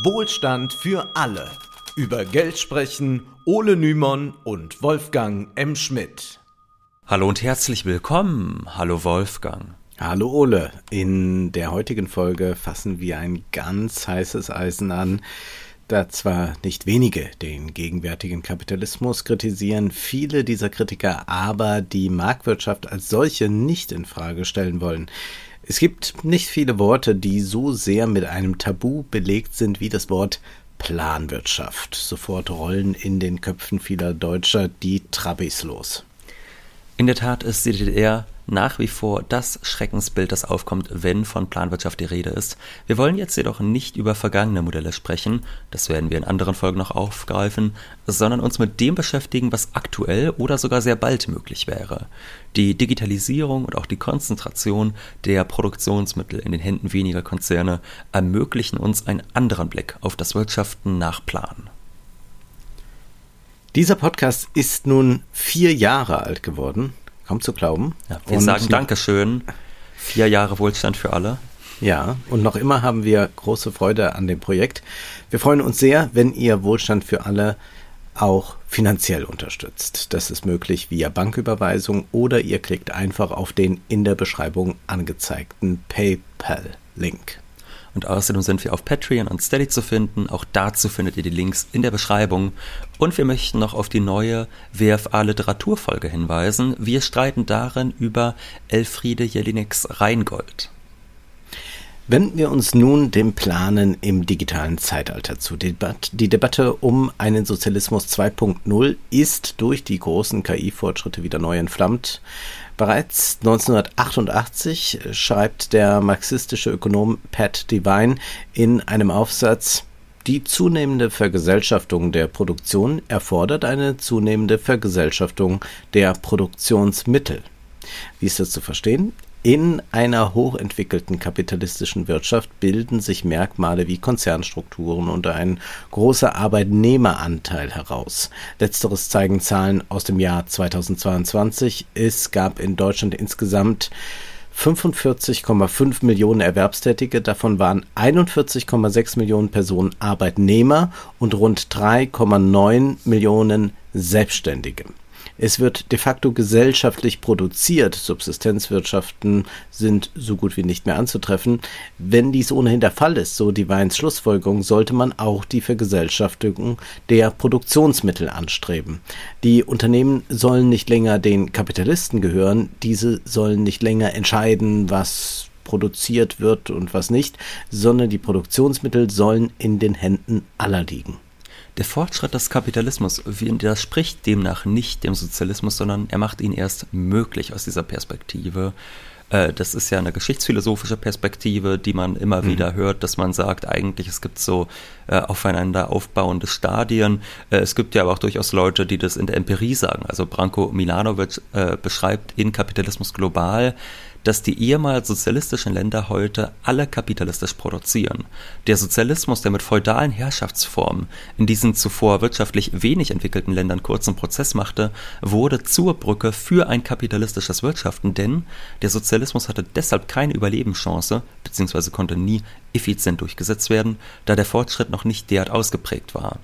Wohlstand für alle. Über Geld sprechen Ole Nymon und Wolfgang M. Schmidt. Hallo und herzlich willkommen. Hallo Wolfgang. Hallo Ole. In der heutigen Folge fassen wir ein ganz heißes Eisen an. Da zwar nicht wenige den gegenwärtigen Kapitalismus kritisieren, viele dieser Kritiker aber die Marktwirtschaft als solche nicht in Frage stellen wollen. Es gibt nicht viele Worte, die so sehr mit einem Tabu belegt sind wie das Wort Planwirtschaft. Sofort rollen in den Köpfen vieler Deutscher die Trabis los. In der Tat ist die DDR nach wie vor das Schreckensbild, das aufkommt, wenn von Planwirtschaft die Rede ist. Wir wollen jetzt jedoch nicht über vergangene Modelle sprechen, das werden wir in anderen Folgen noch aufgreifen, sondern uns mit dem beschäftigen, was aktuell oder sogar sehr bald möglich wäre. Die Digitalisierung und auch die Konzentration der Produktionsmittel in den Händen weniger Konzerne ermöglichen uns einen anderen Blick auf das Wirtschaften nach Plan. Dieser Podcast ist nun vier Jahre alt geworden kaum zu glauben. Ja, wir und sagen Dankeschön. Vier Jahre Wohlstand für alle. Ja, und noch immer haben wir große Freude an dem Projekt. Wir freuen uns sehr, wenn ihr Wohlstand für alle auch finanziell unterstützt. Das ist möglich via Banküberweisung oder ihr klickt einfach auf den in der Beschreibung angezeigten PayPal-Link. Und außerdem sind wir auf Patreon und Steady zu finden. Auch dazu findet ihr die Links in der Beschreibung. Und wir möchten noch auf die neue WFA Literaturfolge hinweisen. Wir streiten darin über Elfriede Jelineks Rheingold. Wenden wir uns nun dem Planen im digitalen Zeitalter zu. Die Debatte um einen Sozialismus 2.0 ist durch die großen KI-Fortschritte wieder neu entflammt. Bereits 1988 schreibt der marxistische Ökonom Pat Devine in einem Aufsatz, die zunehmende Vergesellschaftung der Produktion erfordert eine zunehmende Vergesellschaftung der Produktionsmittel. Wie ist das zu verstehen? In einer hochentwickelten kapitalistischen Wirtschaft bilden sich Merkmale wie Konzernstrukturen und ein großer Arbeitnehmeranteil heraus. Letzteres zeigen Zahlen aus dem Jahr 2022. Es gab in Deutschland insgesamt 45,5 Millionen Erwerbstätige, davon waren 41,6 Millionen Personen Arbeitnehmer und rund 3,9 Millionen Selbstständige. Es wird de facto gesellschaftlich produziert. Subsistenzwirtschaften sind so gut wie nicht mehr anzutreffen. Wenn dies ohnehin der Fall ist, so die Weins Schlussfolgerung, sollte man auch die Vergesellschaftung der Produktionsmittel anstreben. Die Unternehmen sollen nicht länger den Kapitalisten gehören, diese sollen nicht länger entscheiden, was produziert wird und was nicht, sondern die Produktionsmittel sollen in den Händen aller liegen. Der Fortschritt des Kapitalismus widerspricht demnach nicht dem Sozialismus, sondern er macht ihn erst möglich aus dieser Perspektive. Äh, das ist ja eine geschichtsphilosophische Perspektive, die man immer mhm. wieder hört, dass man sagt, eigentlich es gibt so äh, aufeinander aufbauende Stadien. Äh, es gibt ja aber auch durchaus Leute, die das in der Empirie sagen. Also Branko Milanovic beschreibt in Kapitalismus global, dass die ehemals sozialistischen Länder heute alle kapitalistisch produzieren. Der Sozialismus, der mit feudalen Herrschaftsformen in diesen zuvor wirtschaftlich wenig entwickelten Ländern kurzen Prozess machte, wurde zur Brücke für ein kapitalistisches Wirtschaften, denn der Sozialismus hatte deshalb keine Überlebenschance bzw. konnte nie effizient durchgesetzt werden, da der Fortschritt noch nicht derart ausgeprägt war.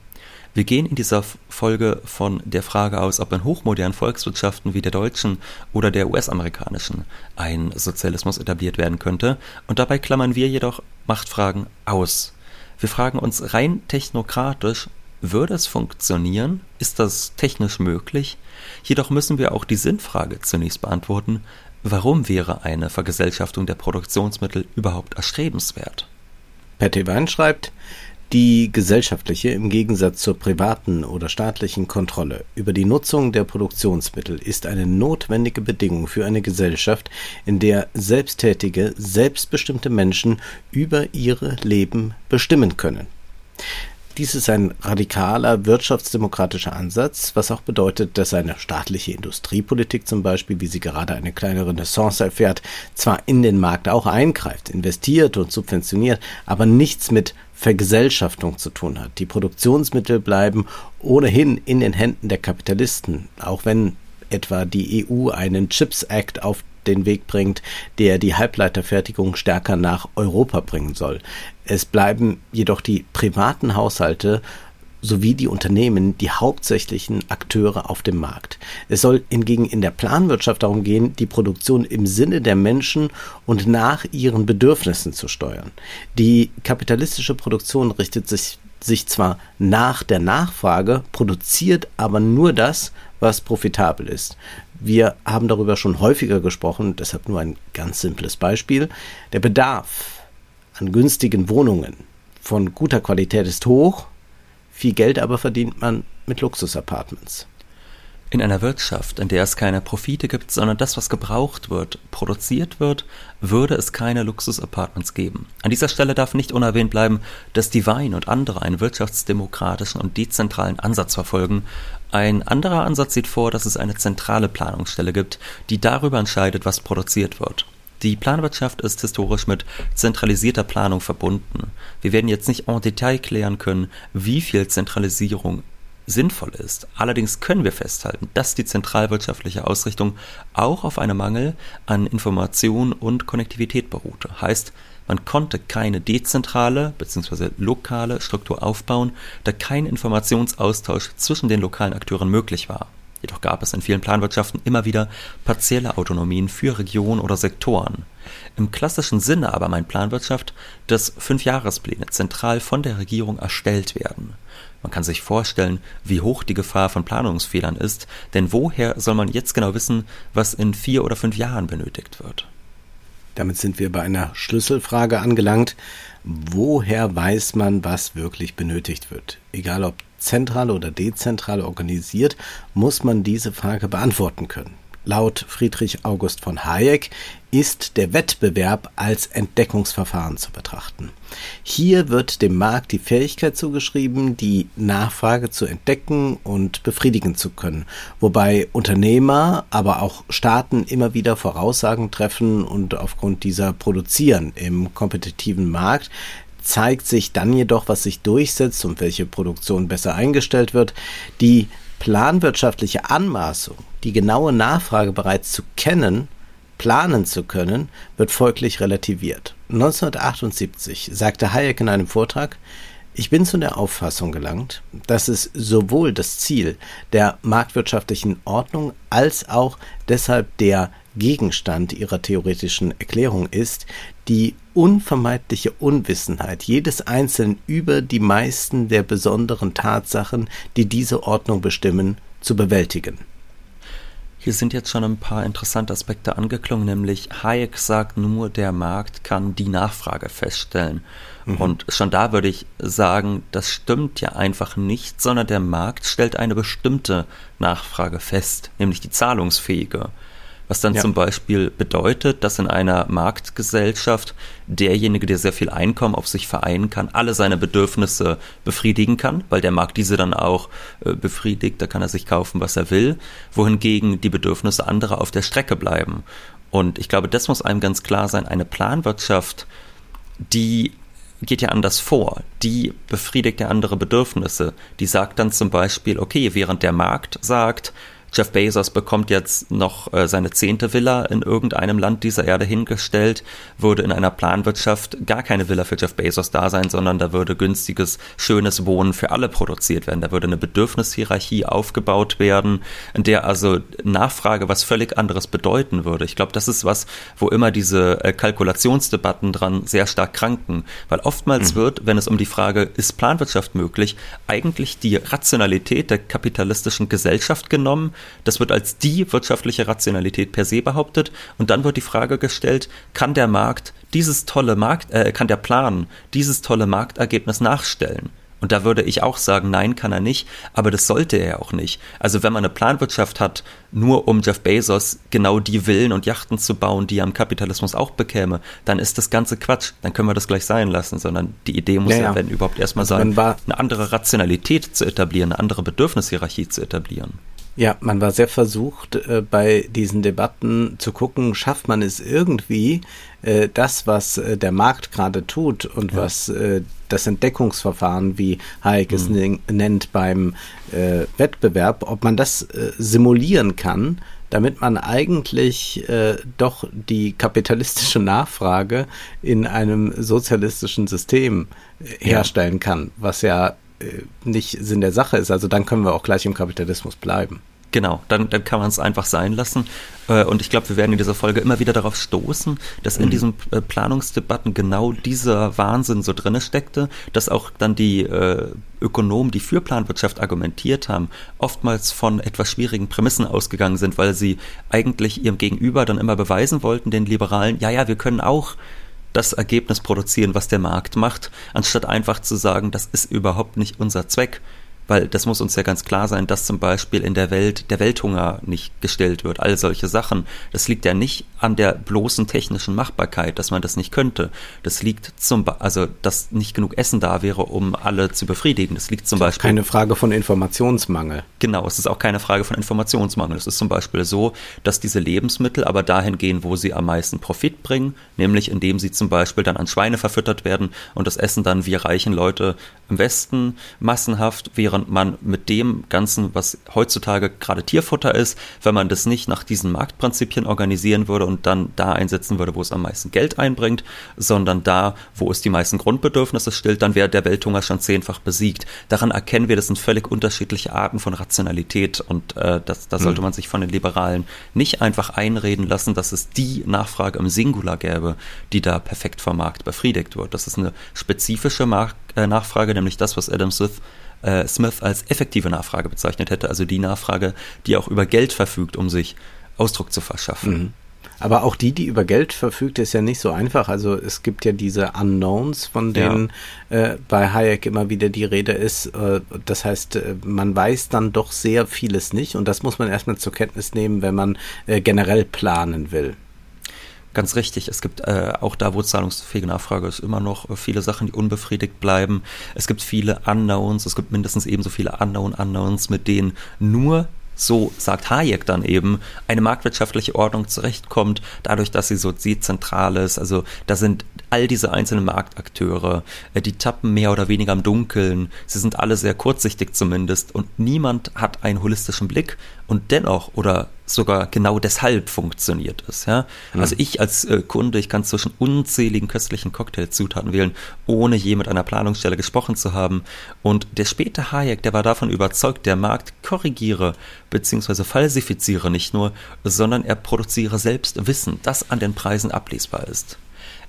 Wir gehen in dieser Folge von der Frage aus, ob in hochmodernen Volkswirtschaften wie der deutschen oder der US-amerikanischen ein Sozialismus etabliert werden könnte, und dabei klammern wir jedoch Machtfragen aus. Wir fragen uns rein technokratisch, würde es funktionieren? Ist das technisch möglich? Jedoch müssen wir auch die Sinnfrage zunächst beantworten, warum wäre eine Vergesellschaftung der Produktionsmittel überhaupt erstrebenswert? Patty Wein schreibt, die gesellschaftliche im Gegensatz zur privaten oder staatlichen Kontrolle über die Nutzung der Produktionsmittel ist eine notwendige Bedingung für eine Gesellschaft, in der selbsttätige, selbstbestimmte Menschen über ihre Leben bestimmen können. Dies ist ein radikaler wirtschaftsdemokratischer Ansatz, was auch bedeutet, dass eine staatliche Industriepolitik zum Beispiel, wie sie gerade eine kleine Renaissance erfährt, zwar in den Markt auch eingreift, investiert und subventioniert, aber nichts mit Vergesellschaftung zu tun hat. Die Produktionsmittel bleiben ohnehin in den Händen der Kapitalisten, auch wenn etwa die EU einen Chips Act auf den Weg bringt, der die Halbleiterfertigung stärker nach Europa bringen soll. Es bleiben jedoch die privaten Haushalte sowie die Unternehmen die hauptsächlichen Akteure auf dem Markt. Es soll hingegen in der Planwirtschaft darum gehen, die Produktion im Sinne der Menschen und nach ihren Bedürfnissen zu steuern. Die kapitalistische Produktion richtet sich, sich zwar nach der Nachfrage, produziert aber nur das, was profitabel ist. Wir haben darüber schon häufiger gesprochen, deshalb nur ein ganz simples Beispiel. Der Bedarf an günstigen Wohnungen von guter Qualität ist hoch, viel Geld aber verdient man mit Luxusapartments. In einer Wirtschaft, in der es keine Profite gibt, sondern das, was gebraucht wird, produziert wird, würde es keine Luxusapartments geben. An dieser Stelle darf nicht unerwähnt bleiben, dass Divine und andere einen wirtschaftsdemokratischen und dezentralen Ansatz verfolgen. Ein anderer Ansatz sieht vor, dass es eine zentrale Planungsstelle gibt, die darüber entscheidet, was produziert wird. Die Planwirtschaft ist historisch mit zentralisierter Planung verbunden. Wir werden jetzt nicht en Detail klären können, wie viel Zentralisierung sinnvoll ist. Allerdings können wir festhalten, dass die zentralwirtschaftliche Ausrichtung auch auf einem Mangel an Information und Konnektivität beruhte. Heißt, man konnte keine dezentrale bzw. lokale Struktur aufbauen, da kein Informationsaustausch zwischen den lokalen Akteuren möglich war. Jedoch gab es in vielen Planwirtschaften immer wieder partielle Autonomien für Regionen oder Sektoren. Im klassischen Sinne aber meint Planwirtschaft, dass Fünfjahrespläne zentral von der Regierung erstellt werden. Man kann sich vorstellen, wie hoch die Gefahr von Planungsfehlern ist, denn woher soll man jetzt genau wissen, was in vier oder fünf Jahren benötigt wird? Damit sind wir bei einer Schlüsselfrage angelangt. Woher weiß man, was wirklich benötigt wird? Egal ob zentral oder dezentral organisiert, muss man diese Frage beantworten können. Laut Friedrich August von Hayek ist der Wettbewerb als Entdeckungsverfahren zu betrachten. Hier wird dem Markt die Fähigkeit zugeschrieben, die Nachfrage zu entdecken und befriedigen zu können, wobei Unternehmer, aber auch Staaten immer wieder Voraussagen treffen und aufgrund dieser produzieren im kompetitiven Markt, zeigt sich dann jedoch, was sich durchsetzt und welche Produktion besser eingestellt wird. Die planwirtschaftliche Anmaßung, die genaue Nachfrage bereits zu kennen, planen zu können, wird folglich relativiert. 1978 sagte Hayek in einem Vortrag, ich bin zu der Auffassung gelangt, dass es sowohl das Ziel der marktwirtschaftlichen Ordnung als auch deshalb der Gegenstand ihrer theoretischen Erklärung ist, die unvermeidliche Unwissenheit jedes Einzelnen über die meisten der besonderen Tatsachen, die diese Ordnung bestimmen, zu bewältigen. Hier sind jetzt schon ein paar interessante Aspekte angeklungen, nämlich Hayek sagt nur, der Markt kann die Nachfrage feststellen. Mhm. Und schon da würde ich sagen, das stimmt ja einfach nicht, sondern der Markt stellt eine bestimmte Nachfrage fest, nämlich die zahlungsfähige was dann ja. zum Beispiel bedeutet, dass in einer Marktgesellschaft derjenige, der sehr viel Einkommen auf sich vereinen kann, alle seine Bedürfnisse befriedigen kann, weil der Markt diese dann auch äh, befriedigt, da kann er sich kaufen, was er will, wohingegen die Bedürfnisse anderer auf der Strecke bleiben. Und ich glaube, das muss einem ganz klar sein, eine Planwirtschaft, die geht ja anders vor. Die befriedigt ja andere Bedürfnisse. Die sagt dann zum Beispiel, okay, während der Markt sagt, Jeff Bezos bekommt jetzt noch äh, seine zehnte Villa in irgendeinem Land dieser Erde hingestellt, würde in einer Planwirtschaft gar keine Villa für Jeff Bezos da sein, sondern da würde günstiges, schönes Wohnen für alle produziert werden. Da würde eine Bedürfnishierarchie aufgebaut werden, in der also Nachfrage was völlig anderes bedeuten würde. Ich glaube, das ist was, wo immer diese äh, Kalkulationsdebatten dran sehr stark kranken, weil oftmals mhm. wird, wenn es um die Frage, ist Planwirtschaft möglich, eigentlich die Rationalität der kapitalistischen Gesellschaft genommen, das wird als die wirtschaftliche Rationalität per se behauptet und dann wird die Frage gestellt, kann der Markt dieses tolle Markt, äh, kann der Plan dieses tolle Marktergebnis nachstellen? Und da würde ich auch sagen, nein, kann er nicht, aber das sollte er auch nicht. Also wenn man eine Planwirtschaft hat, nur um Jeff Bezos genau die Villen und Yachten zu bauen, die er am Kapitalismus auch bekäme, dann ist das ganze Quatsch. Dann können wir das gleich sein lassen, sondern die Idee muss ja, ja wenn überhaupt erstmal also sein, eine andere Rationalität zu etablieren, eine andere Bedürfnishierarchie zu etablieren. Ja, man war sehr versucht, äh, bei diesen Debatten zu gucken, schafft man es irgendwie, äh, das, was äh, der Markt gerade tut und ja. was das Entdeckungsverfahren, wie Hayek es mhm. nennt, beim Wettbewerb, ob man das simulieren kann damit man eigentlich doch die kapitalistische Nachfrage in einem sozialistischen System herstellen kann, was ja nicht Sinn der Sache ist. Also dann können wir auch gleich im Kapitalismus bleiben. Genau, dann, dann kann man es einfach sein lassen. Äh, und ich glaube, wir werden in dieser Folge immer wieder darauf stoßen, dass in mhm. diesen äh, Planungsdebatten genau dieser Wahnsinn so drinne steckte, dass auch dann die äh, Ökonomen, die für Planwirtschaft argumentiert haben, oftmals von etwas schwierigen Prämissen ausgegangen sind, weil sie eigentlich ihrem Gegenüber dann immer beweisen wollten, den Liberalen, ja, ja, wir können auch das Ergebnis produzieren, was der Markt macht, anstatt einfach zu sagen, das ist überhaupt nicht unser Zweck weil das muss uns ja ganz klar sein, dass zum Beispiel in der Welt der Welthunger nicht gestellt wird, all solche Sachen. Das liegt ja nicht an der bloßen technischen Machbarkeit, dass man das nicht könnte. Das liegt zum, also dass nicht genug Essen da wäre, um alle zu befriedigen. Das liegt zum das Beispiel. Keine Frage von Informationsmangel. Genau, es ist auch keine Frage von Informationsmangel. Es ist zum Beispiel so, dass diese Lebensmittel aber dahin gehen, wo sie am meisten Profit bringen, nämlich indem sie zum Beispiel dann an Schweine verfüttert werden und das Essen dann wir reichen Leute im Westen massenhaft, während während man mit dem Ganzen, was heutzutage gerade Tierfutter ist, wenn man das nicht nach diesen Marktprinzipien organisieren würde und dann da einsetzen würde, wo es am meisten Geld einbringt, sondern da, wo es die meisten Grundbedürfnisse stillt, dann wäre der Welthunger schon zehnfach besiegt. Daran erkennen wir, das sind völlig unterschiedliche Arten von Rationalität und äh, das, da sollte mhm. man sich von den Liberalen nicht einfach einreden lassen, dass es die Nachfrage im Singular gäbe, die da perfekt vom Markt befriedigt wird. Das ist eine spezifische Mark äh, Nachfrage, nämlich das, was Adam Smith äh, Smith als effektive Nachfrage bezeichnet hätte, also die Nachfrage, die auch über Geld verfügt, um sich Ausdruck zu verschaffen. Mhm. Aber auch die, die über Geld verfügt, ist ja nicht so einfach. Also es gibt ja diese Unknowns, von denen ja. äh, bei Hayek immer wieder die Rede ist. Äh, das heißt, äh, man weiß dann doch sehr vieles nicht und das muss man erstmal zur Kenntnis nehmen, wenn man äh, generell planen will. Ganz richtig. Es gibt äh, auch da, wo zahlungsfähige Nachfrage ist, immer noch äh, viele Sachen, die unbefriedigt bleiben. Es gibt viele Unknowns. Es gibt mindestens ebenso viele Unknown Unknowns, mit denen nur so sagt Hayek dann eben, eine marktwirtschaftliche Ordnung zurechtkommt, dadurch, dass sie so dezentral ist. Also da sind all diese einzelnen Marktakteure, äh, die tappen mehr oder weniger im Dunkeln. Sie sind alle sehr kurzsichtig zumindest und niemand hat einen holistischen Blick und dennoch oder sogar genau deshalb funktioniert es. Ja? Mhm. Also ich als äh, Kunde, ich kann zwischen unzähligen köstlichen Cocktailzutaten wählen, ohne je mit einer Planungsstelle gesprochen zu haben. Und der späte Hayek, der war davon überzeugt, der Markt korrigiere bzw. falsifiziere nicht nur, sondern er produziere selbst Wissen, das an den Preisen ablesbar ist.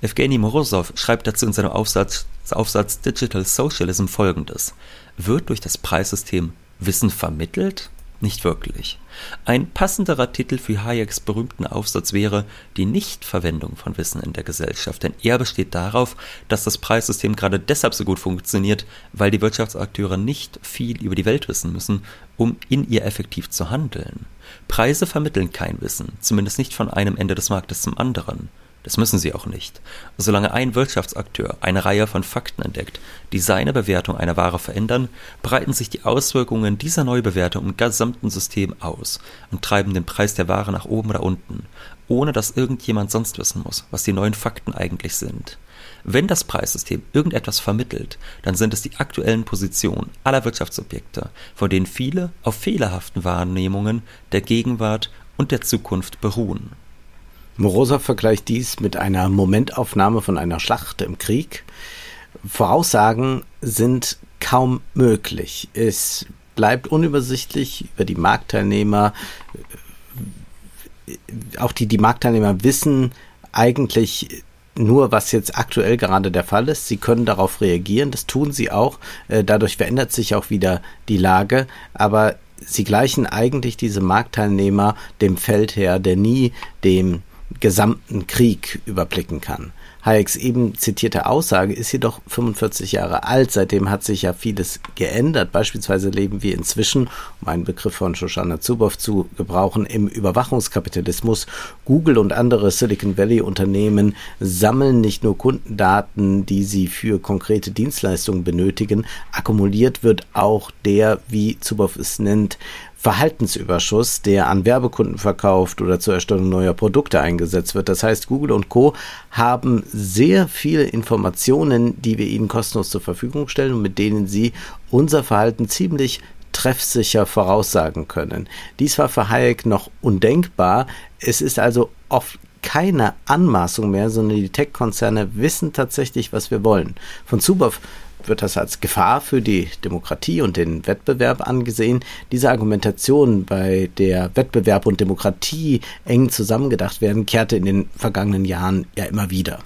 Evgeny Morozov schreibt dazu in seinem Aufsatz, Aufsatz Digital Socialism folgendes. Wird durch das Preissystem Wissen vermittelt? Nicht wirklich. Ein passenderer Titel für Hayeks berühmten Aufsatz wäre die Nichtverwendung von Wissen in der Gesellschaft, denn er besteht darauf, dass das Preissystem gerade deshalb so gut funktioniert, weil die Wirtschaftsakteure nicht viel über die Welt wissen müssen, um in ihr effektiv zu handeln. Preise vermitteln kein Wissen, zumindest nicht von einem Ende des Marktes zum anderen. Das müssen sie auch nicht. Solange ein Wirtschaftsakteur eine Reihe von Fakten entdeckt, die seine Bewertung einer Ware verändern, breiten sich die Auswirkungen dieser Neubewertung im gesamten System aus und treiben den Preis der Ware nach oben oder unten, ohne dass irgendjemand sonst wissen muss, was die neuen Fakten eigentlich sind. Wenn das Preissystem irgendetwas vermittelt, dann sind es die aktuellen Positionen aller Wirtschaftsobjekte, von denen viele auf fehlerhaften Wahrnehmungen der Gegenwart und der Zukunft beruhen. Morosow vergleicht dies mit einer Momentaufnahme von einer Schlacht im Krieg. Voraussagen sind kaum möglich. Es bleibt unübersichtlich über die Marktteilnehmer. Auch die, die Marktteilnehmer wissen eigentlich nur, was jetzt aktuell gerade der Fall ist. Sie können darauf reagieren, das tun sie auch. Äh, dadurch verändert sich auch wieder die Lage. Aber sie gleichen eigentlich diese Marktteilnehmer dem Feldherr, der nie dem gesamten Krieg überblicken kann. Hayeks eben zitierte Aussage ist jedoch 45 Jahre alt. Seitdem hat sich ja vieles geändert. Beispielsweise leben wir inzwischen, um einen Begriff von Shoshana Zuboff zu gebrauchen, im Überwachungskapitalismus. Google und andere Silicon Valley Unternehmen sammeln nicht nur Kundendaten, die sie für konkrete Dienstleistungen benötigen. Akkumuliert wird auch der, wie Zuboff es nennt, Verhaltensüberschuss, der an Werbekunden verkauft oder zur Erstellung neuer Produkte eingesetzt wird. Das heißt, Google und Co. haben sehr viele Informationen, die wir ihnen kostenlos zur Verfügung stellen und mit denen sie unser Verhalten ziemlich treffsicher voraussagen können. Dies war für Hayek noch undenkbar. Es ist also oft keine Anmaßung mehr, sondern die Tech-Konzerne wissen tatsächlich, was wir wollen. Von Zuboff wird das als Gefahr für die Demokratie und den Wettbewerb angesehen. Diese Argumentation, bei der Wettbewerb und Demokratie eng zusammengedacht werden, kehrte in den vergangenen Jahren ja immer wieder.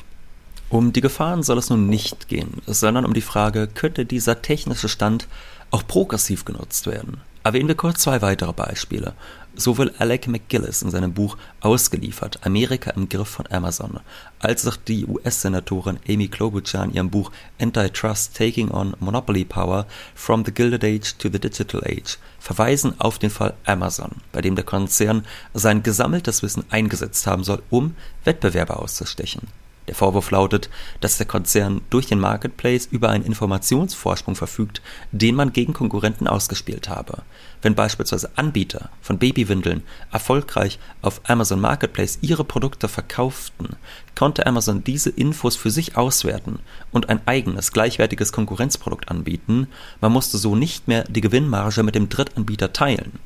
Um die Gefahren soll es nun nicht gehen, sondern um die Frage, könnte dieser technische Stand auch progressiv genutzt werden? Erwähnen wir kurz zwei weitere Beispiele. So will Alec McGillis in seinem Buch Ausgeliefert, Amerika im Griff von Amazon, als auch die US-Senatorin Amy Klobuchar in ihrem Buch Antitrust Taking on Monopoly Power from the Gilded Age to the Digital Age verweisen auf den Fall Amazon, bei dem der Konzern sein gesammeltes Wissen eingesetzt haben soll, um Wettbewerber auszustechen. Der Vorwurf lautet, dass der Konzern durch den Marketplace über einen Informationsvorsprung verfügt, den man gegen Konkurrenten ausgespielt habe. Wenn beispielsweise Anbieter von Babywindeln erfolgreich auf Amazon Marketplace ihre Produkte verkauften, konnte Amazon diese Infos für sich auswerten und ein eigenes gleichwertiges Konkurrenzprodukt anbieten, man musste so nicht mehr die Gewinnmarge mit dem Drittanbieter teilen.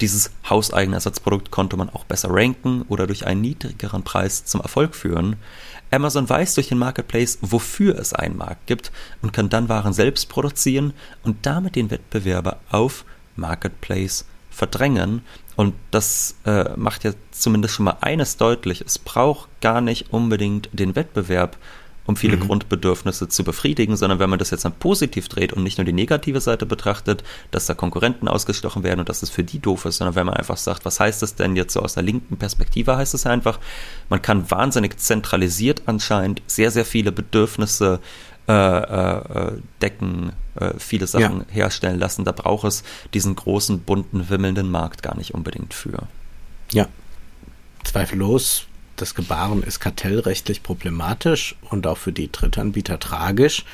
Dieses hauseigene Ersatzprodukt konnte man auch besser ranken oder durch einen niedrigeren Preis zum Erfolg führen. Amazon weiß durch den Marketplace, wofür es einen Markt gibt und kann dann Waren selbst produzieren und damit den Wettbewerber auf Marketplace verdrängen. Und das äh, macht ja zumindest schon mal eines deutlich. Es braucht gar nicht unbedingt den Wettbewerb, um viele mhm. Grundbedürfnisse zu befriedigen, sondern wenn man das jetzt dann positiv dreht und nicht nur die negative Seite betrachtet, dass da Konkurrenten ausgestochen werden und dass es für die doof ist, sondern wenn man einfach sagt, was heißt das denn jetzt so aus der linken Perspektive, heißt es einfach, man kann wahnsinnig zentralisiert anscheinend sehr, sehr viele Bedürfnisse äh, äh, decken, äh, viele Sachen ja. herstellen lassen. Da braucht es diesen großen, bunten, wimmelnden Markt gar nicht unbedingt für. Ja, zweifellos das Gebaren ist kartellrechtlich problematisch und auch für die Drittanbieter tragisch.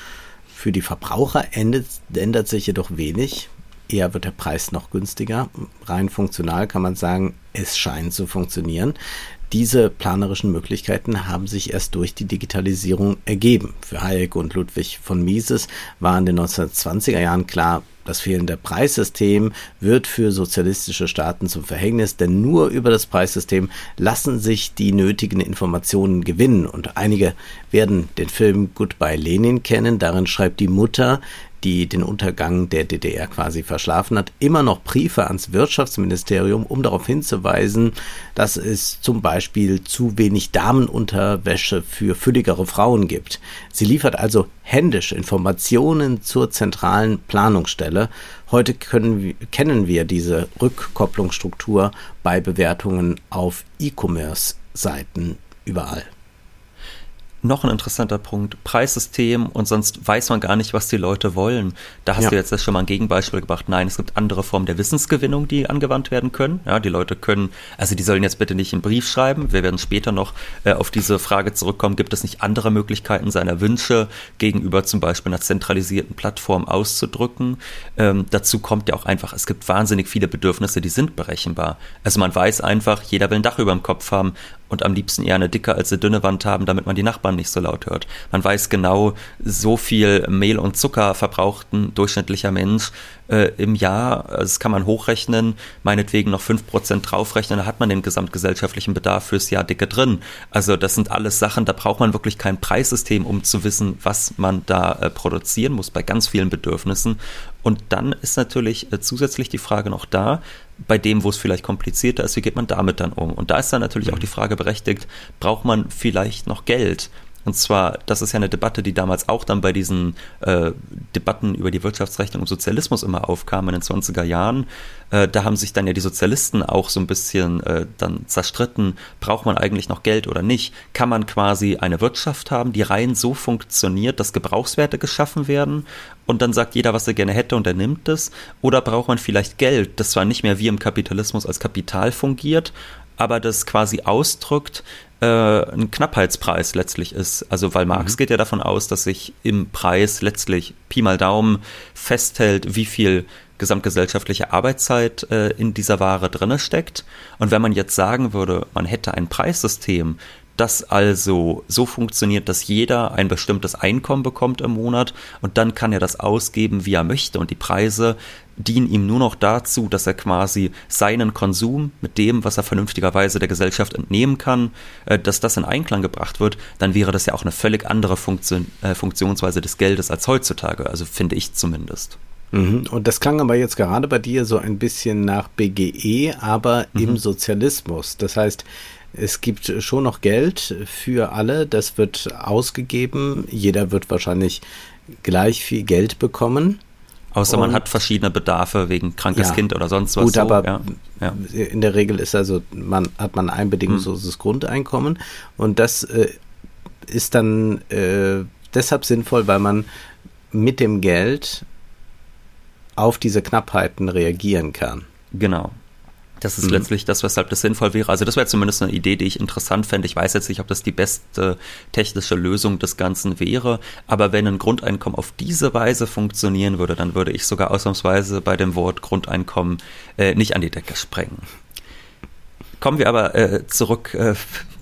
Für die Verbraucher ändert, ändert sich jedoch wenig. Eher wird der Preis noch günstiger. Rein funktional kann man sagen, es scheint zu funktionieren. Diese planerischen Möglichkeiten haben sich erst durch die Digitalisierung ergeben. Für Hayek und Ludwig von Mises war in den 1920er Jahren klar, das fehlende Preissystem wird für sozialistische Staaten zum Verhängnis, denn nur über das Preissystem lassen sich die nötigen Informationen gewinnen. Und einige werden den Film Goodbye Lenin kennen. Darin schreibt die Mutter die den Untergang der DDR quasi verschlafen hat, immer noch Briefe ans Wirtschaftsministerium, um darauf hinzuweisen, dass es zum Beispiel zu wenig Damenunterwäsche für fülligere Frauen gibt. Sie liefert also händisch Informationen zur zentralen Planungsstelle. Heute können, kennen wir diese Rückkopplungsstruktur bei Bewertungen auf E-Commerce-Seiten überall noch ein interessanter Punkt, Preissystem und sonst weiß man gar nicht, was die Leute wollen. Da hast ja. du jetzt schon mal ein Gegenbeispiel gebracht. Nein, es gibt andere Formen der Wissensgewinnung, die angewandt werden können. Ja, die Leute können, also die sollen jetzt bitte nicht einen Brief schreiben. Wir werden später noch äh, auf diese Frage zurückkommen. Gibt es nicht andere Möglichkeiten, seiner Wünsche gegenüber zum Beispiel einer zentralisierten Plattform auszudrücken? Ähm, dazu kommt ja auch einfach, es gibt wahnsinnig viele Bedürfnisse, die sind berechenbar. Also man weiß einfach, jeder will ein Dach über dem Kopf haben und am liebsten eher eine dicke als eine dünne Wand haben, damit man die Nachbarn nicht so laut hört. Man weiß genau, so viel Mehl und Zucker verbraucht ein durchschnittlicher Mensch äh, im Jahr. Das kann man hochrechnen, meinetwegen noch fünf Prozent draufrechnen, da hat man den gesamtgesellschaftlichen Bedarf fürs Jahr dicke drin. Also das sind alles Sachen, da braucht man wirklich kein Preissystem, um zu wissen, was man da äh, produzieren muss bei ganz vielen Bedürfnissen. Und dann ist natürlich äh, zusätzlich die Frage noch da, bei dem, wo es vielleicht komplizierter ist, wie geht man damit dann um? Und da ist dann natürlich auch mhm. die Frage berechtigt, braucht man vielleicht noch Geld? Und zwar, das ist ja eine Debatte, die damals auch dann bei diesen äh, Debatten über die Wirtschaftsrechnung und Sozialismus immer aufkam in den 20er Jahren. Äh, da haben sich dann ja die Sozialisten auch so ein bisschen äh, dann zerstritten, braucht man eigentlich noch Geld oder nicht? Kann man quasi eine Wirtschaft haben, die rein so funktioniert, dass Gebrauchswerte geschaffen werden und dann sagt jeder, was er gerne hätte und er nimmt es? Oder braucht man vielleicht Geld, das zwar nicht mehr wie im Kapitalismus als Kapital fungiert, aber das quasi ausdrückt, äh, ein Knappheitspreis letztlich ist. Also weil Marx mhm. geht ja davon aus, dass sich im Preis letztlich Pi mal Daumen festhält, wie viel gesamtgesellschaftliche Arbeitszeit äh, in dieser Ware drinne steckt. Und wenn man jetzt sagen würde, man hätte ein Preissystem, das also so funktioniert, dass jeder ein bestimmtes Einkommen bekommt im Monat und dann kann er das ausgeben, wie er möchte und die Preise dienen ihm nur noch dazu, dass er quasi seinen Konsum mit dem, was er vernünftigerweise der Gesellschaft entnehmen kann, äh, dass das in Einklang gebracht wird, dann wäre das ja auch eine völlig andere Funktion, äh, Funktionsweise des Geldes als heutzutage, also finde ich zumindest. Mhm. Und das klang aber jetzt gerade bei dir so ein bisschen nach BGE, aber mhm. im Sozialismus. Das heißt, es gibt schon noch Geld für alle, das wird ausgegeben, jeder wird wahrscheinlich gleich viel Geld bekommen. Außer man hat verschiedene Bedarfe wegen krankes ja, Kind oder sonst was. Gut, so. aber ja, ja. in der Regel ist also, man hat man ein bedingungsloses hm. Grundeinkommen und das äh, ist dann äh, deshalb sinnvoll, weil man mit dem Geld auf diese Knappheiten reagieren kann. Genau. Das ist mhm. letztlich das, weshalb das sinnvoll wäre. Also das wäre zumindest eine Idee, die ich interessant fände. Ich weiß jetzt nicht, ob das die beste technische Lösung des Ganzen wäre, aber wenn ein Grundeinkommen auf diese Weise funktionieren würde, dann würde ich sogar ausnahmsweise bei dem Wort Grundeinkommen äh, nicht an die Decke sprengen. Kommen wir aber äh, zurück äh,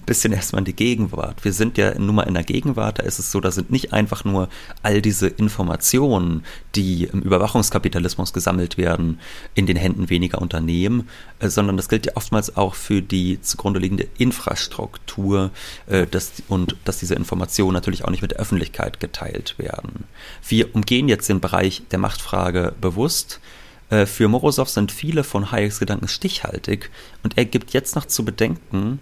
bisschen erstmal in die Gegenwart. Wir sind ja nun mal in der Gegenwart, da ist es so, da sind nicht einfach nur all diese Informationen, die im Überwachungskapitalismus gesammelt werden, in den Händen weniger Unternehmen, äh, sondern das gilt ja oftmals auch für die zugrunde liegende Infrastruktur äh, dass, und dass diese Informationen natürlich auch nicht mit der Öffentlichkeit geteilt werden. Wir umgehen jetzt den Bereich der Machtfrage bewusst. Äh, für Morosow sind viele von Hayeks Gedanken stichhaltig und er gibt jetzt noch zu bedenken,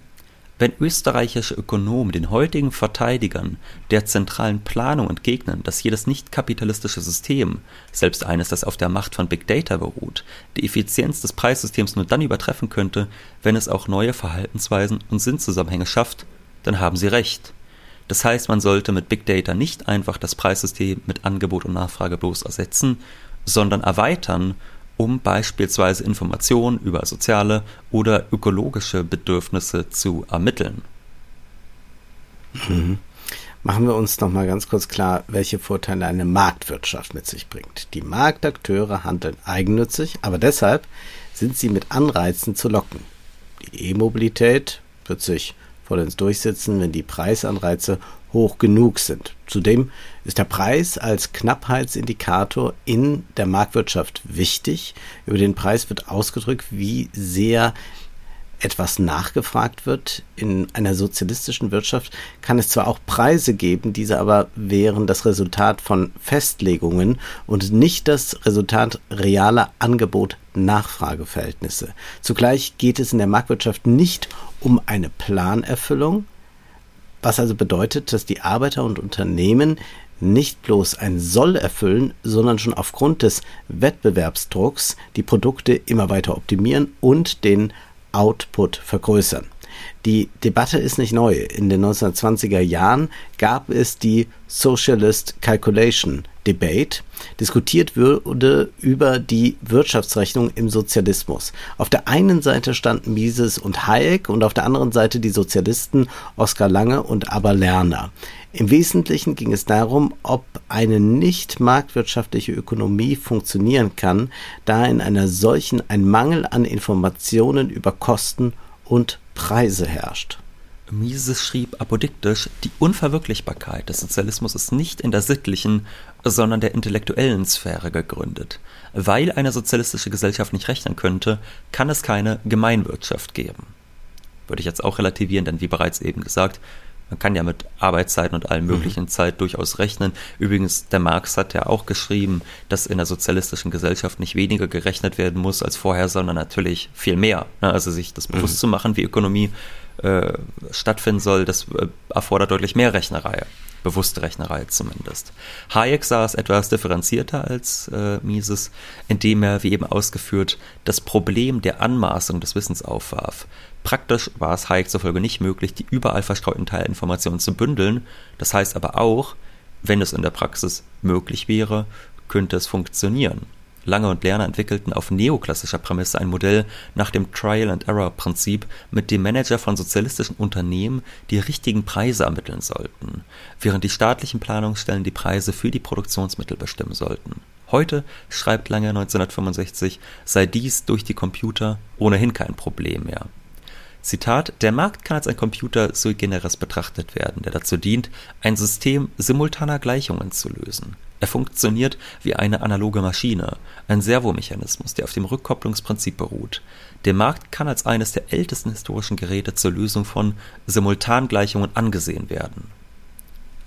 wenn österreichische Ökonomen den heutigen Verteidigern der zentralen Planung entgegnen, dass jedes nicht-kapitalistische System, selbst eines, das auf der Macht von Big Data beruht, die Effizienz des Preissystems nur dann übertreffen könnte, wenn es auch neue Verhaltensweisen und Sinnzusammenhänge schafft, dann haben sie recht. Das heißt, man sollte mit Big Data nicht einfach das Preissystem mit Angebot und Nachfrage bloß ersetzen, sondern erweitern um beispielsweise Informationen über soziale oder ökologische Bedürfnisse zu ermitteln. Mhm. Machen wir uns noch mal ganz kurz klar, welche Vorteile eine Marktwirtschaft mit sich bringt. Die Marktakteure handeln eigennützig, aber deshalb sind sie mit Anreizen zu locken. Die E-Mobilität wird sich vollends durchsetzen, wenn die Preisanreize hoch genug sind. Zudem ist der Preis als Knappheitsindikator in der Marktwirtschaft wichtig. Über den Preis wird ausgedrückt, wie sehr etwas nachgefragt wird. In einer sozialistischen Wirtschaft kann es zwar auch Preise geben, diese aber wären das Resultat von Festlegungen und nicht das Resultat realer Angebot-Nachfrageverhältnisse. Zugleich geht es in der Marktwirtschaft nicht um eine Planerfüllung, was also bedeutet, dass die Arbeiter und Unternehmen nicht bloß ein Soll erfüllen, sondern schon aufgrund des Wettbewerbsdrucks die Produkte immer weiter optimieren und den Output vergrößern. Die Debatte ist nicht neu. In den 1920er Jahren gab es die Socialist Calculation Debate. Diskutiert wurde über die Wirtschaftsrechnung im Sozialismus. Auf der einen Seite standen Mises und Hayek und auf der anderen Seite die Sozialisten Oskar Lange und Aber Lerner. Im Wesentlichen ging es darum, ob eine nicht marktwirtschaftliche Ökonomie funktionieren kann, da in einer solchen ein Mangel an Informationen über Kosten und Preise herrscht. Mises schrieb apodiktisch, die Unverwirklichbarkeit des Sozialismus ist nicht in der sittlichen, sondern der intellektuellen Sphäre gegründet. Weil eine sozialistische Gesellschaft nicht rechnen könnte, kann es keine Gemeinwirtschaft geben. Würde ich jetzt auch relativieren, denn wie bereits eben gesagt, man kann ja mit Arbeitszeiten und allen mhm. möglichen mhm. Zeit durchaus rechnen. Übrigens, der Marx hat ja auch geschrieben, dass in der sozialistischen Gesellschaft nicht weniger gerechnet werden muss als vorher, sondern natürlich viel mehr. Ne? Also sich das bewusst mhm. zu machen, wie Ökonomie äh, stattfinden soll, das äh, erfordert deutlich mehr Rechnerei. Bewusste Rechnerei zumindest. Hayek sah es etwas differenzierter als äh, Mises, indem er, wie eben ausgeführt, das Problem der Anmaßung des Wissens aufwarf. Praktisch war es Hayek zufolge nicht möglich, die überall verstreuten Teilinformationen zu bündeln. Das heißt aber auch, wenn es in der Praxis möglich wäre, könnte es funktionieren. Lange und Lerner entwickelten auf neoklassischer Prämisse ein Modell nach dem Trial-and-Error-Prinzip, mit dem Manager von sozialistischen Unternehmen die richtigen Preise ermitteln sollten, während die staatlichen Planungsstellen die Preise für die Produktionsmittel bestimmen sollten. Heute, schreibt Lange 1965, sei dies durch die Computer ohnehin kein Problem mehr Zitat, der Markt kann als ein Computer sui generis betrachtet werden, der dazu dient, ein System simultaner Gleichungen zu lösen. Er funktioniert wie eine analoge Maschine, ein Servomechanismus, der auf dem Rückkopplungsprinzip beruht. Der Markt kann als eines der ältesten historischen Geräte zur Lösung von Simultangleichungen angesehen werden.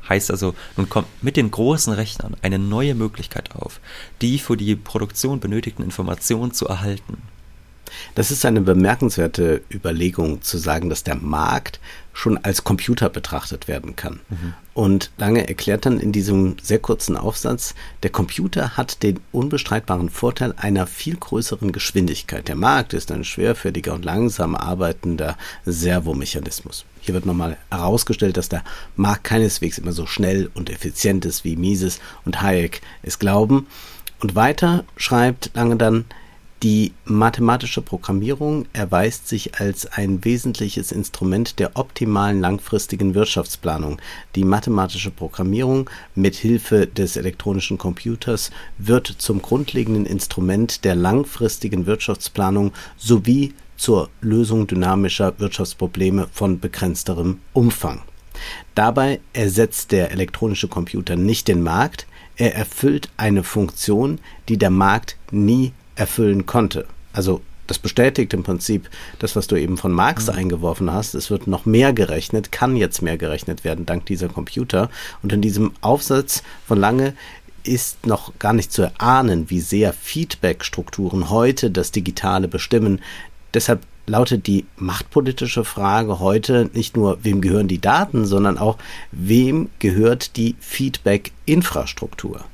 Heißt also, nun kommt mit den großen Rechnern eine neue Möglichkeit auf, die für die Produktion benötigten Informationen zu erhalten. Das ist eine bemerkenswerte Überlegung zu sagen, dass der Markt schon als Computer betrachtet werden kann. Mhm. Und Lange erklärt dann in diesem sehr kurzen Aufsatz, der Computer hat den unbestreitbaren Vorteil einer viel größeren Geschwindigkeit. Der Markt ist ein schwerfälliger und langsam arbeitender Servomechanismus. Hier wird nochmal herausgestellt, dass der Markt keineswegs immer so schnell und effizient ist, wie Mises und Hayek es glauben. Und weiter schreibt Lange dann, die mathematische Programmierung erweist sich als ein wesentliches Instrument der optimalen langfristigen Wirtschaftsplanung. Die mathematische Programmierung mit Hilfe des elektronischen Computers wird zum grundlegenden Instrument der langfristigen Wirtschaftsplanung sowie zur Lösung dynamischer Wirtschaftsprobleme von begrenzterem Umfang. Dabei ersetzt der elektronische Computer nicht den Markt, er erfüllt eine Funktion, die der Markt nie erfüllen konnte. Also das bestätigt im Prinzip das, was du eben von Marx mhm. eingeworfen hast. Es wird noch mehr gerechnet, kann jetzt mehr gerechnet werden dank dieser Computer. Und in diesem Aufsatz von Lange ist noch gar nicht zu erahnen, wie sehr Feedback-Strukturen heute das Digitale bestimmen. Deshalb lautet die machtpolitische Frage heute nicht nur, wem gehören die Daten, sondern auch, wem gehört die Feedback-Infrastruktur.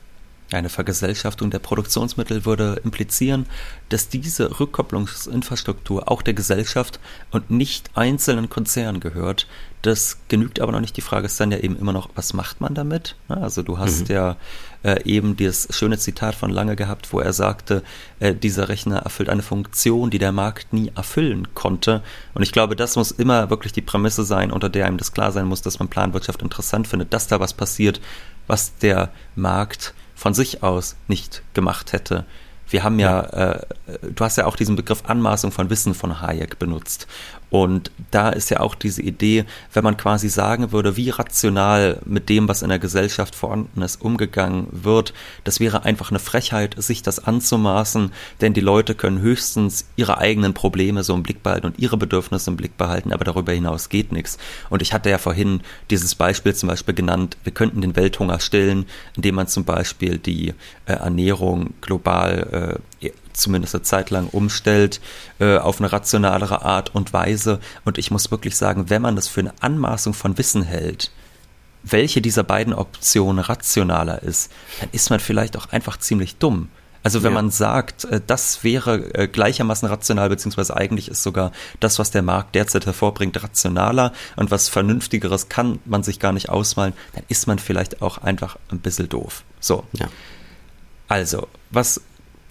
Eine Vergesellschaftung der Produktionsmittel würde implizieren, dass diese Rückkopplungsinfrastruktur auch der Gesellschaft und nicht einzelnen Konzernen gehört. Das genügt aber noch nicht. Die Frage ist dann ja eben immer noch, was macht man damit? Also du hast mhm. ja äh, eben dieses schöne Zitat von Lange gehabt, wo er sagte, äh, dieser Rechner erfüllt eine Funktion, die der Markt nie erfüllen konnte. Und ich glaube, das muss immer wirklich die Prämisse sein, unter der einem das klar sein muss, dass man Planwirtschaft interessant findet, dass da was passiert, was der Markt von sich aus nicht gemacht hätte. Wir haben ja, ja äh, du hast ja auch diesen Begriff Anmaßung von Wissen von Hayek benutzt. Und da ist ja auch diese Idee, wenn man quasi sagen würde, wie rational mit dem, was in der Gesellschaft vorhanden ist, umgegangen wird, das wäre einfach eine Frechheit, sich das anzumaßen, denn die Leute können höchstens ihre eigenen Probleme so im Blick behalten und ihre Bedürfnisse im Blick behalten, aber darüber hinaus geht nichts. Und ich hatte ja vorhin dieses Beispiel zum Beispiel genannt, wir könnten den Welthunger stillen, indem man zum Beispiel die äh, Ernährung global äh, zumindest eine Zeit lang umstellt äh, auf eine rationalere Art und Weise. Und ich muss wirklich sagen, wenn man das für eine Anmaßung von Wissen hält, welche dieser beiden Optionen rationaler ist, dann ist man vielleicht auch einfach ziemlich dumm. Also wenn ja. man sagt, äh, das wäre äh, gleichermaßen rational, beziehungsweise eigentlich ist sogar das, was der Markt derzeit hervorbringt, rationaler und was Vernünftigeres kann man sich gar nicht ausmalen, dann ist man vielleicht auch einfach ein bisschen doof. So. Ja. Also, was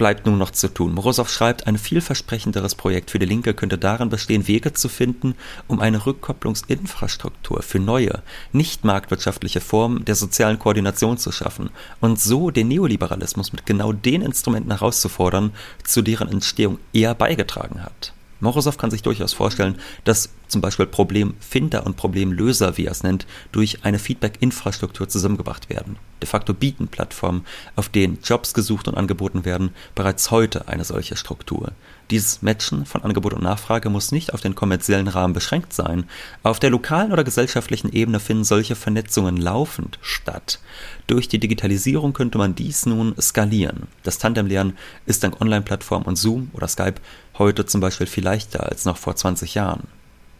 bleibt nun noch zu tun. Morosow schreibt, ein vielversprechenderes Projekt für die Linke könnte darin bestehen, Wege zu finden, um eine Rückkopplungsinfrastruktur für neue, nicht marktwirtschaftliche Formen der sozialen Koordination zu schaffen und so den Neoliberalismus mit genau den Instrumenten herauszufordern, zu deren Entstehung er beigetragen hat. Morosow kann sich durchaus vorstellen, dass zum Beispiel Problemfinder und Problemlöser, wie er es nennt, durch eine Feedback-Infrastruktur zusammengebracht werden. De facto bieten Plattformen, auf denen Jobs gesucht und angeboten werden, bereits heute eine solche Struktur. Dieses Matchen von Angebot und Nachfrage muss nicht auf den kommerziellen Rahmen beschränkt sein. Auf der lokalen oder gesellschaftlichen Ebene finden solche Vernetzungen laufend statt. Durch die Digitalisierung könnte man dies nun skalieren. Das Tandemlernen ist dank Online-Plattformen und Zoom oder Skype heute zum Beispiel viel leichter als noch vor 20 Jahren.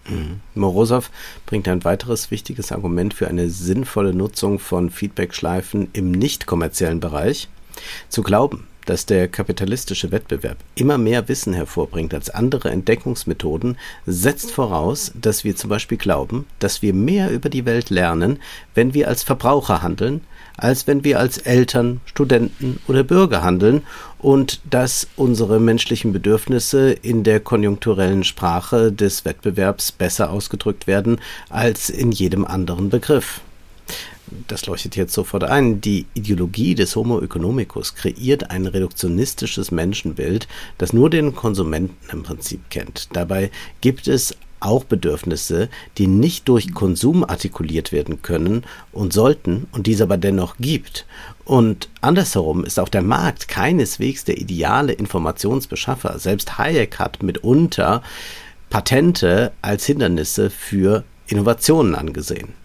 Mhm. Morosow bringt ein weiteres wichtiges Argument für eine sinnvolle Nutzung von Feedback-Schleifen im nicht kommerziellen Bereich. Zu glauben, dass der kapitalistische Wettbewerb immer mehr Wissen hervorbringt als andere Entdeckungsmethoden, setzt voraus, dass wir zum Beispiel glauben, dass wir mehr über die Welt lernen, wenn wir als Verbraucher handeln, als wenn wir als Eltern, Studenten oder Bürger handeln und dass unsere menschlichen Bedürfnisse in der konjunkturellen Sprache des Wettbewerbs besser ausgedrückt werden als in jedem anderen Begriff das leuchtet jetzt sofort ein, die Ideologie des Homo economicus kreiert ein reduktionistisches Menschenbild, das nur den Konsumenten im Prinzip kennt. Dabei gibt es auch Bedürfnisse, die nicht durch Konsum artikuliert werden können und sollten und dies aber dennoch gibt. Und andersherum ist auch der Markt keineswegs der ideale Informationsbeschaffer. Selbst Hayek hat mitunter Patente als Hindernisse für Innovationen angesehen.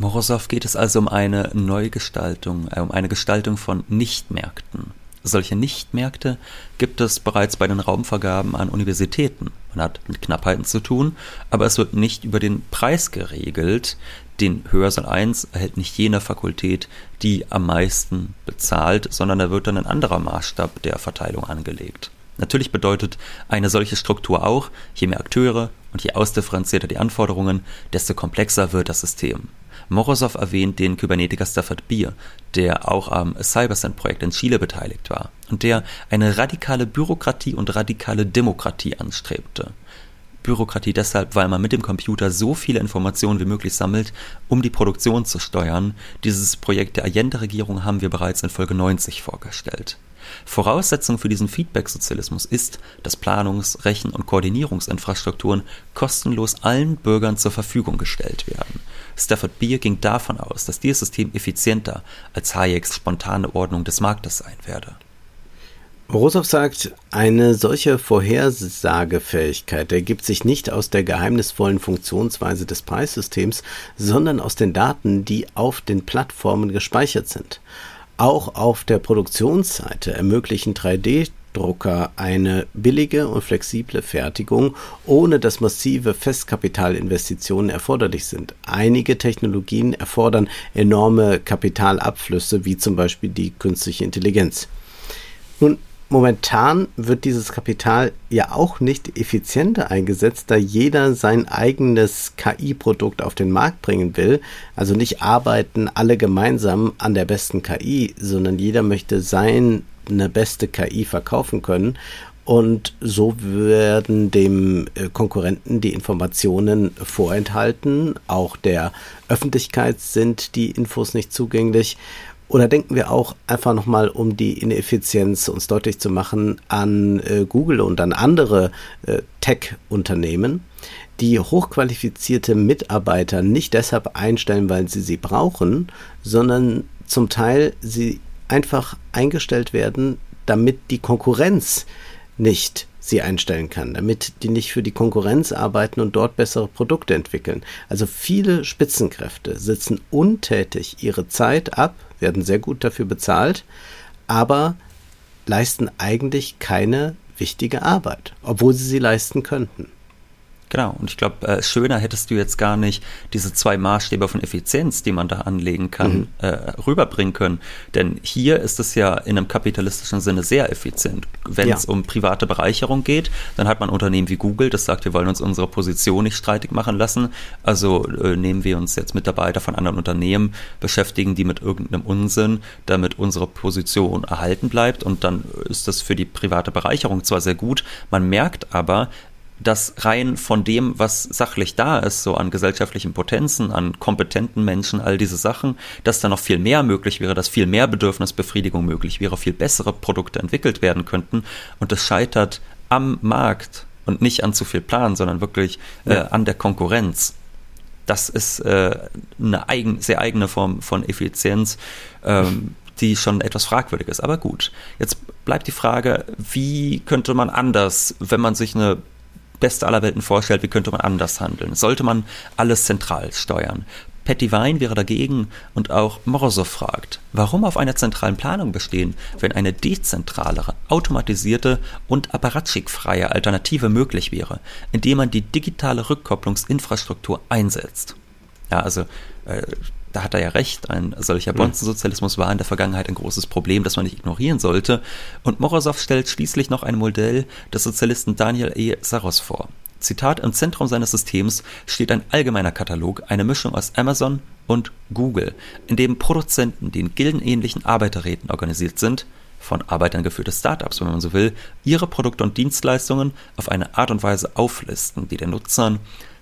Morosow geht es also um eine Neugestaltung, äh, um eine Gestaltung von Nichtmärkten. Solche Nichtmärkte gibt es bereits bei den Raumvergaben an Universitäten. Man hat mit Knappheiten zu tun, aber es wird nicht über den Preis geregelt. Den Hörsaal 1 erhält nicht jene Fakultät, die am meisten bezahlt, sondern da wird dann ein anderer Maßstab der Verteilung angelegt. Natürlich bedeutet eine solche Struktur auch, je mehr Akteure und je ausdifferenzierter die Anforderungen, desto komplexer wird das System. Morosow erwähnt den Kybernetiker Stafford Beer, der auch am CyberSend-Projekt in Chile beteiligt war und der eine radikale Bürokratie und radikale Demokratie anstrebte. Bürokratie deshalb, weil man mit dem Computer so viele Informationen wie möglich sammelt, um die Produktion zu steuern. Dieses Projekt der Allende-Regierung haben wir bereits in Folge 90 vorgestellt. Voraussetzung für diesen Feedback-Sozialismus ist, dass Planungs-, Rechen- und Koordinierungsinfrastrukturen kostenlos allen Bürgern zur Verfügung gestellt werden. Stafford Beer ging davon aus, dass dieses System effizienter als Hayeks spontane Ordnung des Marktes sein werde. Rosow sagt, eine solche Vorhersagefähigkeit ergibt sich nicht aus der geheimnisvollen Funktionsweise des Preissystems, sondern aus den Daten, die auf den Plattformen gespeichert sind. Auch auf der Produktionsseite ermöglichen 3D Drucker eine billige und flexible Fertigung, ohne dass massive Festkapitalinvestitionen erforderlich sind. Einige Technologien erfordern enorme Kapitalabflüsse, wie zum Beispiel die künstliche Intelligenz. Nun Momentan wird dieses Kapital ja auch nicht effizienter eingesetzt, da jeder sein eigenes KI-Produkt auf den Markt bringen will. Also nicht arbeiten alle gemeinsam an der besten KI, sondern jeder möchte seine beste KI verkaufen können. Und so werden dem äh, Konkurrenten die Informationen vorenthalten. Auch der Öffentlichkeit sind die Infos nicht zugänglich. Oder denken wir auch einfach nochmal, um die Ineffizienz uns deutlich zu machen, an äh, Google und an andere äh, Tech-Unternehmen, die hochqualifizierte Mitarbeiter nicht deshalb einstellen, weil sie sie brauchen, sondern zum Teil sie einfach eingestellt werden, damit die Konkurrenz nicht sie einstellen kann, damit die nicht für die Konkurrenz arbeiten und dort bessere Produkte entwickeln. Also viele Spitzenkräfte sitzen untätig ihre Zeit ab, werden sehr gut dafür bezahlt, aber leisten eigentlich keine wichtige Arbeit, obwohl sie sie leisten könnten. Genau, und ich glaube, äh, schöner hättest du jetzt gar nicht diese zwei Maßstäbe von Effizienz, die man da anlegen kann, mhm. äh, rüberbringen können. Denn hier ist es ja in einem kapitalistischen Sinne sehr effizient. Wenn ja. es um private Bereicherung geht, dann hat man Unternehmen wie Google, das sagt, wir wollen uns unsere Position nicht streitig machen lassen. Also äh, nehmen wir uns jetzt Mitarbeiter von anderen Unternehmen, beschäftigen die mit irgendeinem Unsinn, damit unsere Position erhalten bleibt. Und dann ist das für die private Bereicherung zwar sehr gut, man merkt aber, dass rein von dem, was sachlich da ist, so an gesellschaftlichen Potenzen, an kompetenten Menschen, all diese Sachen, dass da noch viel mehr möglich wäre, dass viel mehr Bedürfnisbefriedigung möglich wäre, viel bessere Produkte entwickelt werden könnten. Und das scheitert am Markt und nicht an zu viel Plan, sondern wirklich äh, ja. an der Konkurrenz. Das ist äh, eine eigen, sehr eigene Form von Effizienz. Ähm, die schon etwas fragwürdig ist. Aber gut, jetzt bleibt die Frage, wie könnte man anders, wenn man sich eine beste aller Welten vorstellt, wie könnte man anders handeln? Sollte man alles zentral steuern? Patty Wein wäre dagegen und auch Morosow fragt, warum auf einer zentralen Planung bestehen, wenn eine dezentralere, automatisierte und apparatschikfreie Alternative möglich wäre, indem man die digitale Rückkopplungsinfrastruktur einsetzt. Ja, also äh, da hat er ja recht, ein solcher Bonzensozialismus war in der Vergangenheit ein großes Problem, das man nicht ignorieren sollte. Und Morosow stellt schließlich noch ein Modell des Sozialisten Daniel E. Saros vor. Zitat, im Zentrum seines Systems steht ein allgemeiner Katalog, eine Mischung aus Amazon und Google, in dem Produzenten, die in gildenähnlichen Arbeiterräten organisiert sind, von Arbeitern geführte Startups, wenn man so will, ihre Produkte und Dienstleistungen auf eine Art und Weise auflisten, die den Nutzern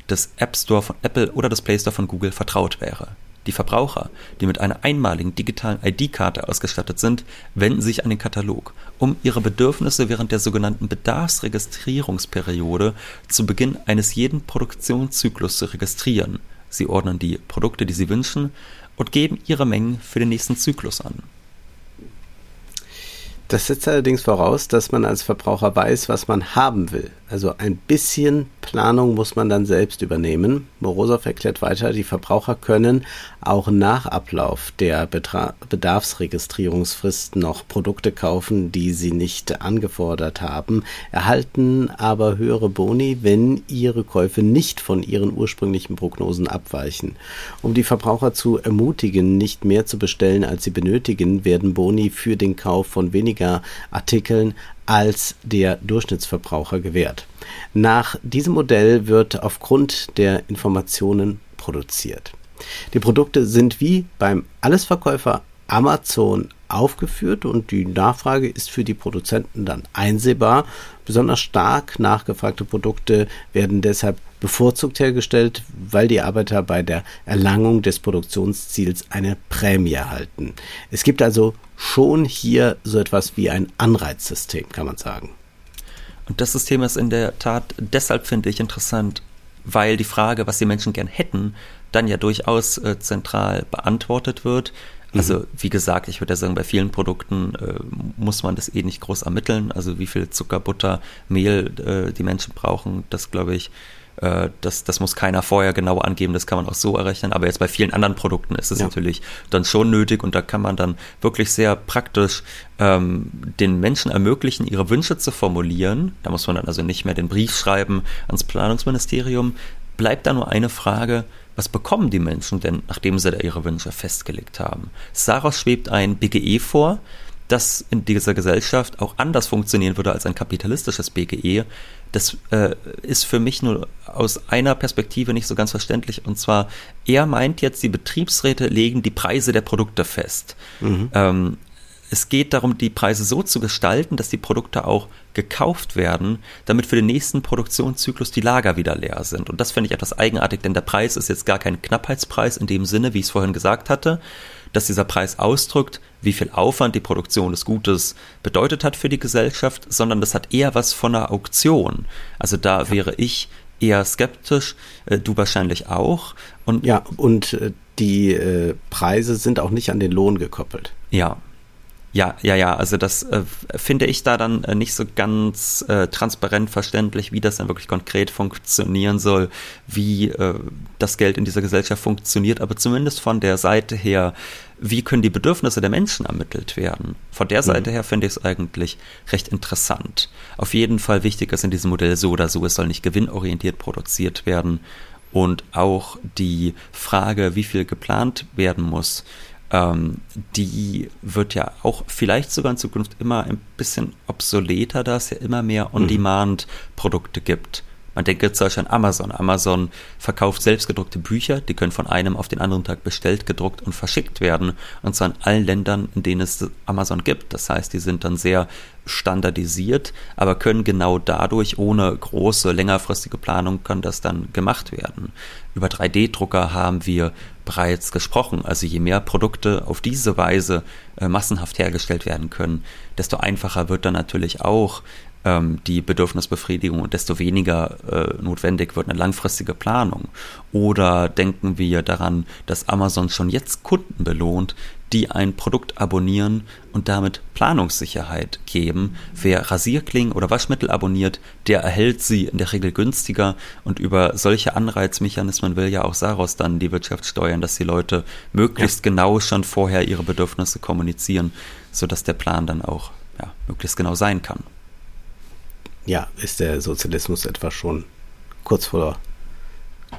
des App Store von Apple oder des Play Store von Google vertraut wäre. Die Verbraucher, die mit einer einmaligen digitalen ID-Karte ausgestattet sind, wenden sich an den Katalog, um ihre Bedürfnisse während der sogenannten Bedarfsregistrierungsperiode zu Beginn eines jeden Produktionszyklus zu registrieren. Sie ordnen die Produkte, die sie wünschen, und geben ihre Mengen für den nächsten Zyklus an. Das setzt allerdings voraus, dass man als Verbraucher weiß, was man haben will. Also ein bisschen Planung muss man dann selbst übernehmen. Morosow erklärt weiter, die Verbraucher können auch nach Ablauf der Betra Bedarfsregistrierungsfrist noch Produkte kaufen, die sie nicht angefordert haben, erhalten aber höhere Boni, wenn ihre Käufe nicht von ihren ursprünglichen Prognosen abweichen. Um die Verbraucher zu ermutigen, nicht mehr zu bestellen, als sie benötigen, werden Boni für den Kauf von weniger Artikeln als der Durchschnittsverbraucher gewährt. Nach diesem Modell wird aufgrund der Informationen produziert. Die Produkte sind wie beim Allesverkäufer Amazon aufgeführt und die Nachfrage ist für die Produzenten dann einsehbar. Besonders stark nachgefragte Produkte werden deshalb bevorzugt hergestellt, weil die Arbeiter bei der Erlangung des Produktionsziels eine Prämie erhalten. Es gibt also schon hier so etwas wie ein Anreizsystem, kann man sagen. Und das System ist in der Tat deshalb, finde ich, interessant, weil die Frage, was die Menschen gern hätten, dann ja durchaus äh, zentral beantwortet wird. Also mhm. wie gesagt, ich würde ja sagen, bei vielen Produkten äh, muss man das eh nicht groß ermitteln. Also wie viel Zucker, Butter, Mehl äh, die Menschen brauchen, das glaube ich, äh, das, das muss keiner vorher genau angeben, das kann man auch so errechnen. Aber jetzt bei vielen anderen Produkten ist es ja. natürlich dann schon nötig und da kann man dann wirklich sehr praktisch ähm, den Menschen ermöglichen, ihre Wünsche zu formulieren. Da muss man dann also nicht mehr den Brief schreiben ans Planungsministerium. Bleibt da nur eine Frage, was bekommen die Menschen denn, nachdem sie da ihre Wünsche festgelegt haben? Daraus schwebt ein BGE vor, das in dieser Gesellschaft auch anders funktionieren würde als ein kapitalistisches BGE. Das äh, ist für mich nur aus einer Perspektive nicht so ganz verständlich. Und zwar, er meint jetzt, die Betriebsräte legen die Preise der Produkte fest. Mhm. Ähm, es geht darum, die Preise so zu gestalten, dass die Produkte auch gekauft werden, damit für den nächsten Produktionszyklus die Lager wieder leer sind. Und das finde ich etwas eigenartig, denn der Preis ist jetzt gar kein Knappheitspreis in dem Sinne, wie ich es vorhin gesagt hatte, dass dieser Preis ausdrückt, wie viel Aufwand die Produktion des Gutes bedeutet hat für die Gesellschaft, sondern das hat eher was von einer Auktion. Also da ja. wäre ich eher skeptisch, äh, du wahrscheinlich auch. Und ja, und äh, die äh, Preise sind auch nicht an den Lohn gekoppelt. Ja, ja, ja, ja, also das äh, finde ich da dann äh, nicht so ganz äh, transparent verständlich, wie das dann wirklich konkret funktionieren soll, wie äh, das Geld in dieser Gesellschaft funktioniert, aber zumindest von der Seite her, wie können die Bedürfnisse der Menschen ermittelt werden? Von der Seite mhm. her finde ich es eigentlich recht interessant. Auf jeden Fall wichtig ist in diesem Modell so oder so, es soll nicht gewinnorientiert produziert werden und auch die Frage, wie viel geplant werden muss, ähm, die wird ja auch vielleicht sogar in Zukunft immer ein bisschen obsoleter, da es ja immer mehr mhm. On-Demand-Produkte gibt. Man denke zum Beispiel an Amazon. Amazon verkauft selbstgedruckte Bücher, die können von einem auf den anderen Tag bestellt, gedruckt und verschickt werden. Und zwar in allen Ländern, in denen es Amazon gibt. Das heißt, die sind dann sehr standardisiert, aber können genau dadurch ohne große, längerfristige Planung kann das dann gemacht werden. Über 3D-Drucker haben wir bereits gesprochen. Also je mehr Produkte auf diese Weise äh, massenhaft hergestellt werden können, desto einfacher wird dann natürlich auch ähm, die Bedürfnisbefriedigung und desto weniger äh, notwendig wird eine langfristige Planung. Oder denken wir daran, dass Amazon schon jetzt Kunden belohnt, die ein Produkt abonnieren und damit Planungssicherheit geben. Wer Rasierklingen oder Waschmittel abonniert, der erhält sie in der Regel günstiger und über solche Anreizmechanismen will ja auch Saros dann die Wirtschaft steuern, dass die Leute möglichst ja. genau schon vorher ihre Bedürfnisse kommunizieren, sodass der Plan dann auch ja, möglichst genau sein kann ja, ist der Sozialismus etwa schon kurz vor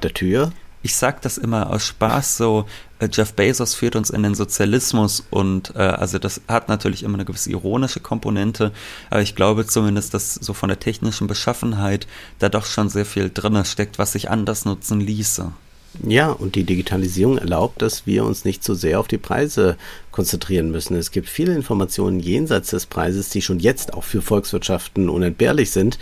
der Tür? Ich sag das immer aus Spaß so, äh, Jeff Bezos führt uns in den Sozialismus und äh, also das hat natürlich immer eine gewisse ironische Komponente, aber ich glaube zumindest, dass so von der technischen Beschaffenheit da doch schon sehr viel drin steckt, was sich anders nutzen ließe. Ja, und die Digitalisierung erlaubt, dass wir uns nicht so sehr auf die Preise konzentrieren müssen. Es gibt viele Informationen jenseits des Preises, die schon jetzt auch für Volkswirtschaften unentbehrlich sind.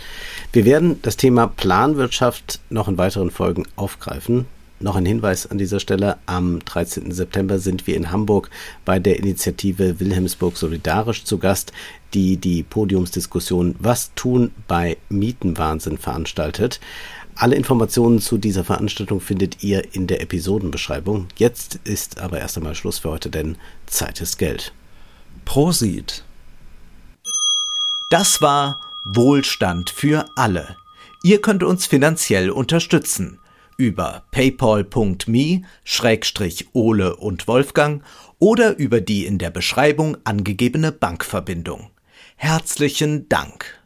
Wir werden das Thema Planwirtschaft noch in weiteren Folgen aufgreifen. noch ein Hinweis an dieser Stelle. Am 13. September sind wir in Hamburg bei der Initiative Wilhelmsburg Solidarisch zu Gast, die die Podiumsdiskussion Was tun bei Mietenwahnsinn veranstaltet. Alle Informationen zu dieser Veranstaltung findet ihr in der Episodenbeschreibung. Jetzt ist aber erst einmal Schluss für heute, denn Zeit ist Geld. Prosit. Das war Wohlstand für alle. Ihr könnt uns finanziell unterstützen über paypal.me-ole und Wolfgang oder über die in der Beschreibung angegebene Bankverbindung. Herzlichen Dank.